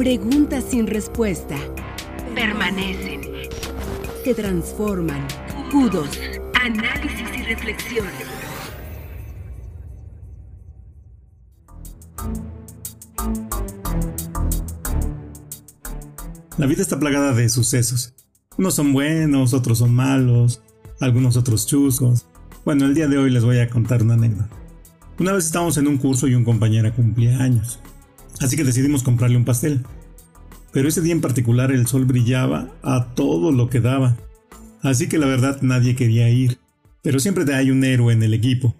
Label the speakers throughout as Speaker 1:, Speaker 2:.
Speaker 1: Preguntas sin respuesta.
Speaker 2: Permanecen.
Speaker 1: Se transforman. Kudos.
Speaker 2: Análisis y reflexión.
Speaker 3: La vida está plagada de sucesos. Unos son buenos, otros son malos, algunos otros chuscos. Bueno, el día de hoy les voy a contar una anécdota. Una vez estábamos en un curso y un compañero cumplía años. Así que decidimos comprarle un pastel. Pero ese día en particular el sol brillaba a todo lo que daba. Así que la verdad nadie quería ir. Pero siempre hay un héroe en el equipo.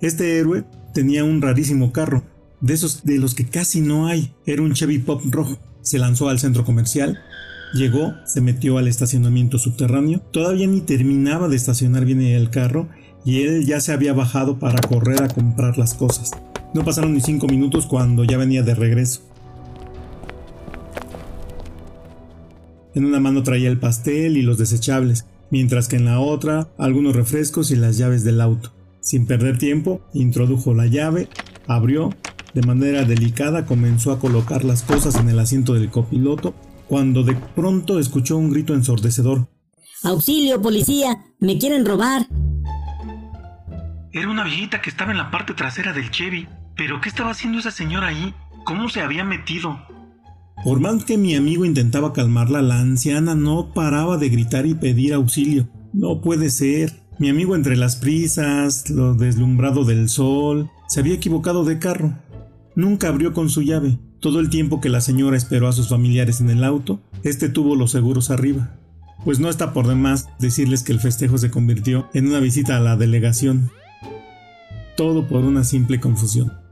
Speaker 3: Este héroe tenía un rarísimo carro de esos de los que casi no hay. Era un Chevy Pop rojo. Se lanzó al centro comercial, llegó, se metió al estacionamiento subterráneo, todavía ni terminaba de estacionar bien el carro y él ya se había bajado para correr a comprar las cosas. No pasaron ni cinco minutos cuando ya venía de regreso. En una mano traía el pastel y los desechables, mientras que en la otra algunos refrescos y las llaves del auto. Sin perder tiempo, introdujo la llave, abrió, de manera delicada comenzó a colocar las cosas en el asiento del copiloto cuando de pronto escuchó un grito ensordecedor.
Speaker 4: ¡Auxilio, policía! ¡Me quieren robar!
Speaker 5: Era una viejita que estaba en la parte trasera del Chevy. ¿Pero qué estaba haciendo esa señora ahí? ¿Cómo se había metido?
Speaker 3: Por más que mi amigo intentaba calmarla, la anciana no paraba de gritar y pedir auxilio. No puede ser. Mi amigo entre las prisas, lo deslumbrado del sol, se había equivocado de carro. Nunca abrió con su llave. Todo el tiempo que la señora esperó a sus familiares en el auto, este tuvo los seguros arriba. Pues no está por demás decirles que el festejo se convirtió en una visita a la delegación. Todo por una simple confusión.